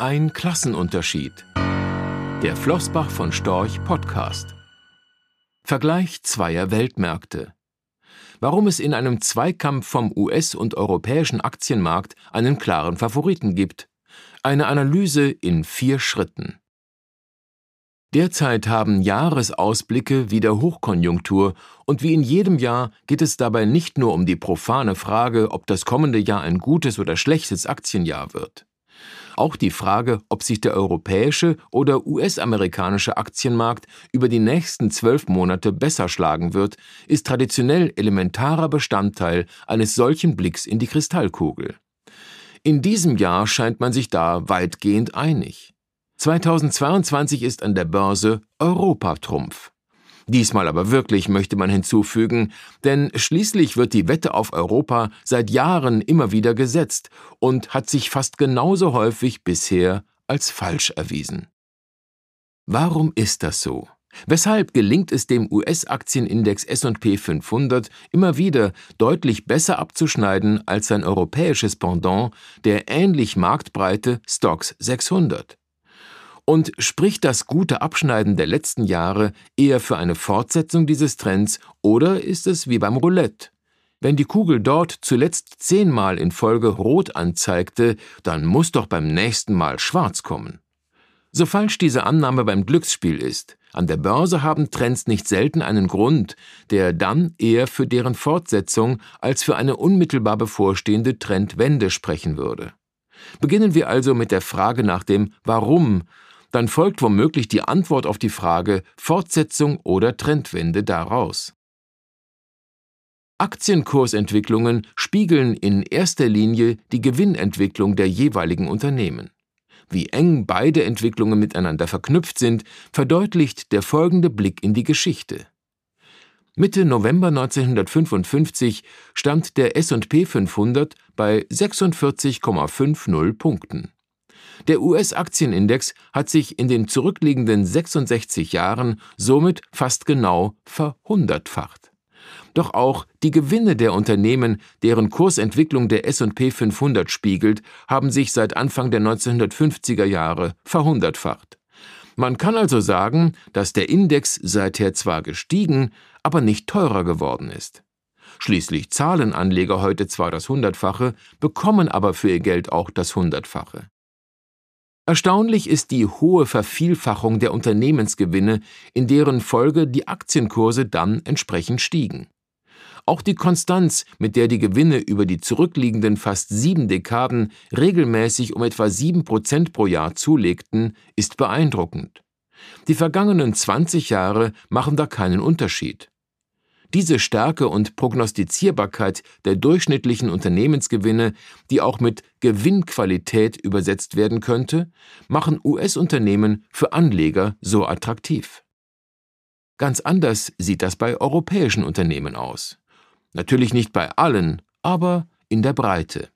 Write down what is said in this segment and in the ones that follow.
Ein Klassenunterschied. Der Flossbach von Storch Podcast. Vergleich zweier Weltmärkte. Warum es in einem Zweikampf vom US- und europäischen Aktienmarkt einen klaren Favoriten gibt. Eine Analyse in vier Schritten. Derzeit haben Jahresausblicke wieder Hochkonjunktur und wie in jedem Jahr geht es dabei nicht nur um die profane Frage, ob das kommende Jahr ein gutes oder schlechtes Aktienjahr wird. Auch die Frage, ob sich der europäische oder US-amerikanische Aktienmarkt über die nächsten zwölf Monate besser schlagen wird, ist traditionell elementarer Bestandteil eines solchen Blicks in die Kristallkugel. In diesem Jahr scheint man sich da weitgehend einig. 2022 ist an der Börse Europa-Trumpf. Diesmal aber wirklich, möchte man hinzufügen, denn schließlich wird die Wette auf Europa seit Jahren immer wieder gesetzt und hat sich fast genauso häufig bisher als falsch erwiesen. Warum ist das so? Weshalb gelingt es dem US-Aktienindex SP 500 immer wieder deutlich besser abzuschneiden als sein europäisches Pendant, der ähnlich marktbreite Stocks 600? Und spricht das gute Abschneiden der letzten Jahre eher für eine Fortsetzung dieses Trends oder ist es wie beim Roulette? Wenn die Kugel dort zuletzt zehnmal in Folge rot anzeigte, dann muss doch beim nächsten Mal schwarz kommen. So falsch diese Annahme beim Glücksspiel ist, an der Börse haben Trends nicht selten einen Grund, der dann eher für deren Fortsetzung als für eine unmittelbar bevorstehende Trendwende sprechen würde. Beginnen wir also mit der Frage nach dem Warum dann folgt womöglich die Antwort auf die Frage Fortsetzung oder Trendwende daraus. Aktienkursentwicklungen spiegeln in erster Linie die Gewinnentwicklung der jeweiligen Unternehmen. Wie eng beide Entwicklungen miteinander verknüpft sind, verdeutlicht der folgende Blick in die Geschichte. Mitte November 1955 stand der S&P 500 bei 46,50 Punkten. Der US-Aktienindex hat sich in den zurückliegenden 66 Jahren somit fast genau verhundertfacht. Doch auch die Gewinne der Unternehmen, deren Kursentwicklung der S&P 500 spiegelt, haben sich seit Anfang der 1950er Jahre verhundertfacht. Man kann also sagen, dass der Index seither zwar gestiegen, aber nicht teurer geworden ist. Schließlich zahlen Anleger heute zwar das Hundertfache, bekommen aber für ihr Geld auch das Hundertfache. Erstaunlich ist die hohe Vervielfachung der Unternehmensgewinne, in deren Folge die Aktienkurse dann entsprechend stiegen. Auch die Konstanz, mit der die Gewinne über die zurückliegenden fast sieben Dekaden regelmäßig um etwa sieben Prozent pro Jahr zulegten, ist beeindruckend. Die vergangenen 20 Jahre machen da keinen Unterschied. Diese Stärke und Prognostizierbarkeit der durchschnittlichen Unternehmensgewinne, die auch mit Gewinnqualität übersetzt werden könnte, machen US-Unternehmen für Anleger so attraktiv. Ganz anders sieht das bei europäischen Unternehmen aus. Natürlich nicht bei allen, aber in der Breite.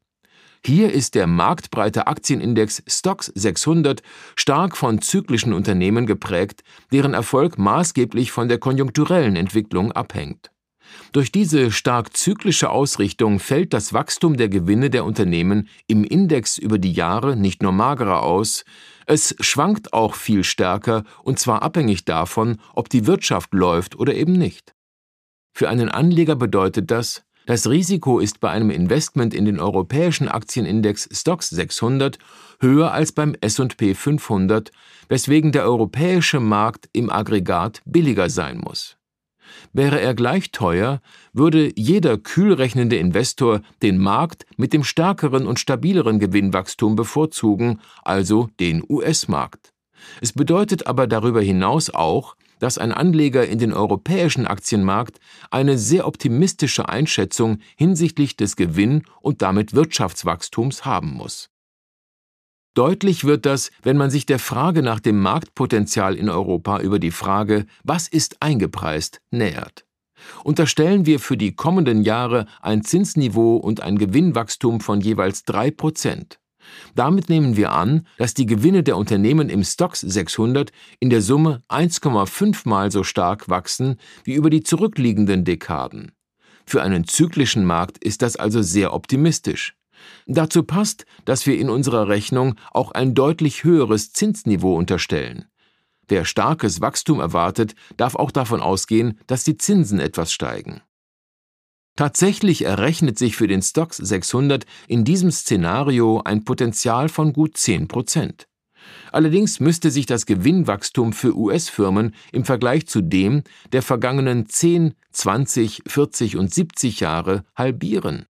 Hier ist der marktbreite Aktienindex Stocks 600 stark von zyklischen Unternehmen geprägt, deren Erfolg maßgeblich von der konjunkturellen Entwicklung abhängt. Durch diese stark zyklische Ausrichtung fällt das Wachstum der Gewinne der Unternehmen im Index über die Jahre nicht nur magerer aus, es schwankt auch viel stärker und zwar abhängig davon, ob die Wirtschaft läuft oder eben nicht. Für einen Anleger bedeutet das, das Risiko ist bei einem Investment in den europäischen Aktienindex Stocks 600 höher als beim S&P 500, weswegen der europäische Markt im Aggregat billiger sein muss. Wäre er gleich teuer, würde jeder kühlrechnende Investor den Markt mit dem stärkeren und stabileren Gewinnwachstum bevorzugen, also den US-Markt. Es bedeutet aber darüber hinaus auch, dass ein Anleger in den europäischen Aktienmarkt eine sehr optimistische Einschätzung hinsichtlich des Gewinn und damit Wirtschaftswachstums haben muss. Deutlich wird das, wenn man sich der Frage nach dem Marktpotenzial in Europa über die Frage, was ist eingepreist, nähert. Unterstellen wir für die kommenden Jahre ein Zinsniveau und ein Gewinnwachstum von jeweils drei Prozent. Damit nehmen wir an, dass die Gewinne der Unternehmen im Stocks 600 in der Summe 1,5 mal so stark wachsen wie über die zurückliegenden Dekaden. Für einen zyklischen Markt ist das also sehr optimistisch. Dazu passt, dass wir in unserer Rechnung auch ein deutlich höheres Zinsniveau unterstellen. Wer starkes Wachstum erwartet, darf auch davon ausgehen, dass die Zinsen etwas steigen. Tatsächlich errechnet sich für den Stocks 600 in diesem Szenario ein Potenzial von gut 10 Prozent. Allerdings müsste sich das Gewinnwachstum für US-Firmen im Vergleich zu dem der vergangenen 10, 20, 40 und 70 Jahre halbieren.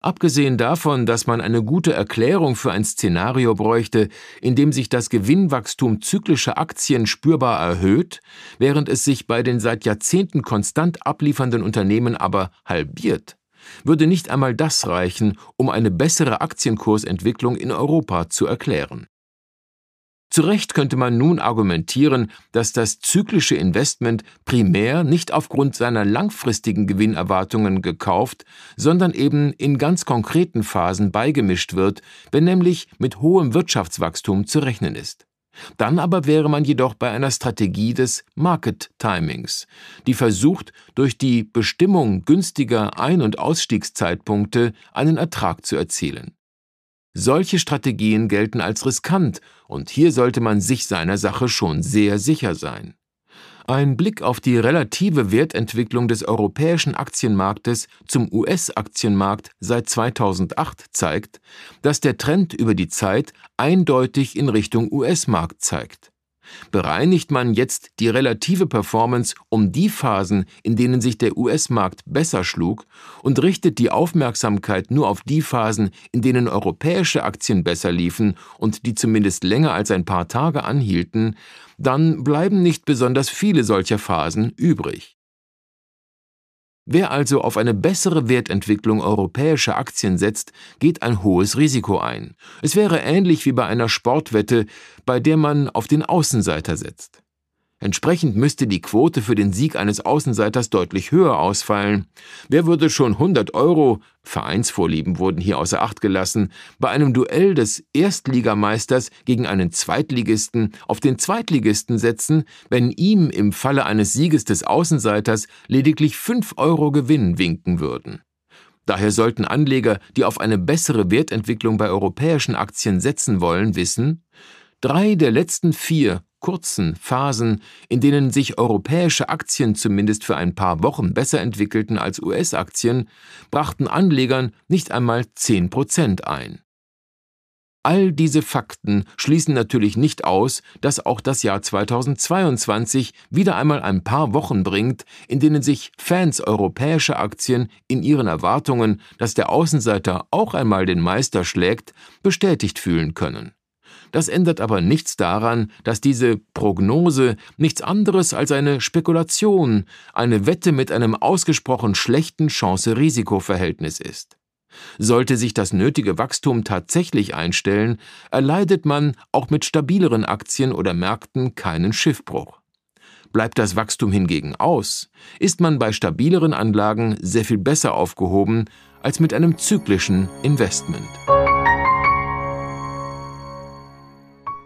Abgesehen davon, dass man eine gute Erklärung für ein Szenario bräuchte, in dem sich das Gewinnwachstum zyklischer Aktien spürbar erhöht, während es sich bei den seit Jahrzehnten konstant abliefernden Unternehmen aber halbiert, würde nicht einmal das reichen, um eine bessere Aktienkursentwicklung in Europa zu erklären. Zu Recht könnte man nun argumentieren, dass das zyklische Investment primär nicht aufgrund seiner langfristigen Gewinnerwartungen gekauft, sondern eben in ganz konkreten Phasen beigemischt wird, wenn nämlich mit hohem Wirtschaftswachstum zu rechnen ist. Dann aber wäre man jedoch bei einer Strategie des Market Timings, die versucht, durch die Bestimmung günstiger Ein- und Ausstiegszeitpunkte einen Ertrag zu erzielen. Solche Strategien gelten als riskant, und hier sollte man sich seiner Sache schon sehr sicher sein. Ein Blick auf die relative Wertentwicklung des europäischen Aktienmarktes zum US-Aktienmarkt seit 2008 zeigt, dass der Trend über die Zeit eindeutig in Richtung US-Markt zeigt. Bereinigt man jetzt die relative Performance um die Phasen, in denen sich der US-Markt besser schlug, und richtet die Aufmerksamkeit nur auf die Phasen, in denen europäische Aktien besser liefen und die zumindest länger als ein paar Tage anhielten, dann bleiben nicht besonders viele solcher Phasen übrig. Wer also auf eine bessere Wertentwicklung europäischer Aktien setzt, geht ein hohes Risiko ein. Es wäre ähnlich wie bei einer Sportwette, bei der man auf den Außenseiter setzt. Entsprechend müsste die Quote für den Sieg eines Außenseiters deutlich höher ausfallen. Wer würde schon 100 Euro, Vereinsvorlieben wurden hier außer Acht gelassen, bei einem Duell des Erstligameisters gegen einen Zweitligisten auf den Zweitligisten setzen, wenn ihm im Falle eines Sieges des Außenseiters lediglich 5 Euro Gewinn winken würden? Daher sollten Anleger, die auf eine bessere Wertentwicklung bei europäischen Aktien setzen wollen, wissen, drei der letzten vier kurzen Phasen, in denen sich europäische Aktien zumindest für ein paar Wochen besser entwickelten als US-Aktien, brachten Anlegern nicht einmal 10 Prozent ein. All diese Fakten schließen natürlich nicht aus, dass auch das Jahr 2022 wieder einmal ein paar Wochen bringt, in denen sich Fans europäischer Aktien in ihren Erwartungen, dass der Außenseiter auch einmal den Meister schlägt, bestätigt fühlen können. Das ändert aber nichts daran, dass diese Prognose nichts anderes als eine Spekulation, eine Wette mit einem ausgesprochen schlechten Chance-Risiko-Verhältnis ist. Sollte sich das nötige Wachstum tatsächlich einstellen, erleidet man auch mit stabileren Aktien oder Märkten keinen Schiffbruch. Bleibt das Wachstum hingegen aus, ist man bei stabileren Anlagen sehr viel besser aufgehoben als mit einem zyklischen Investment.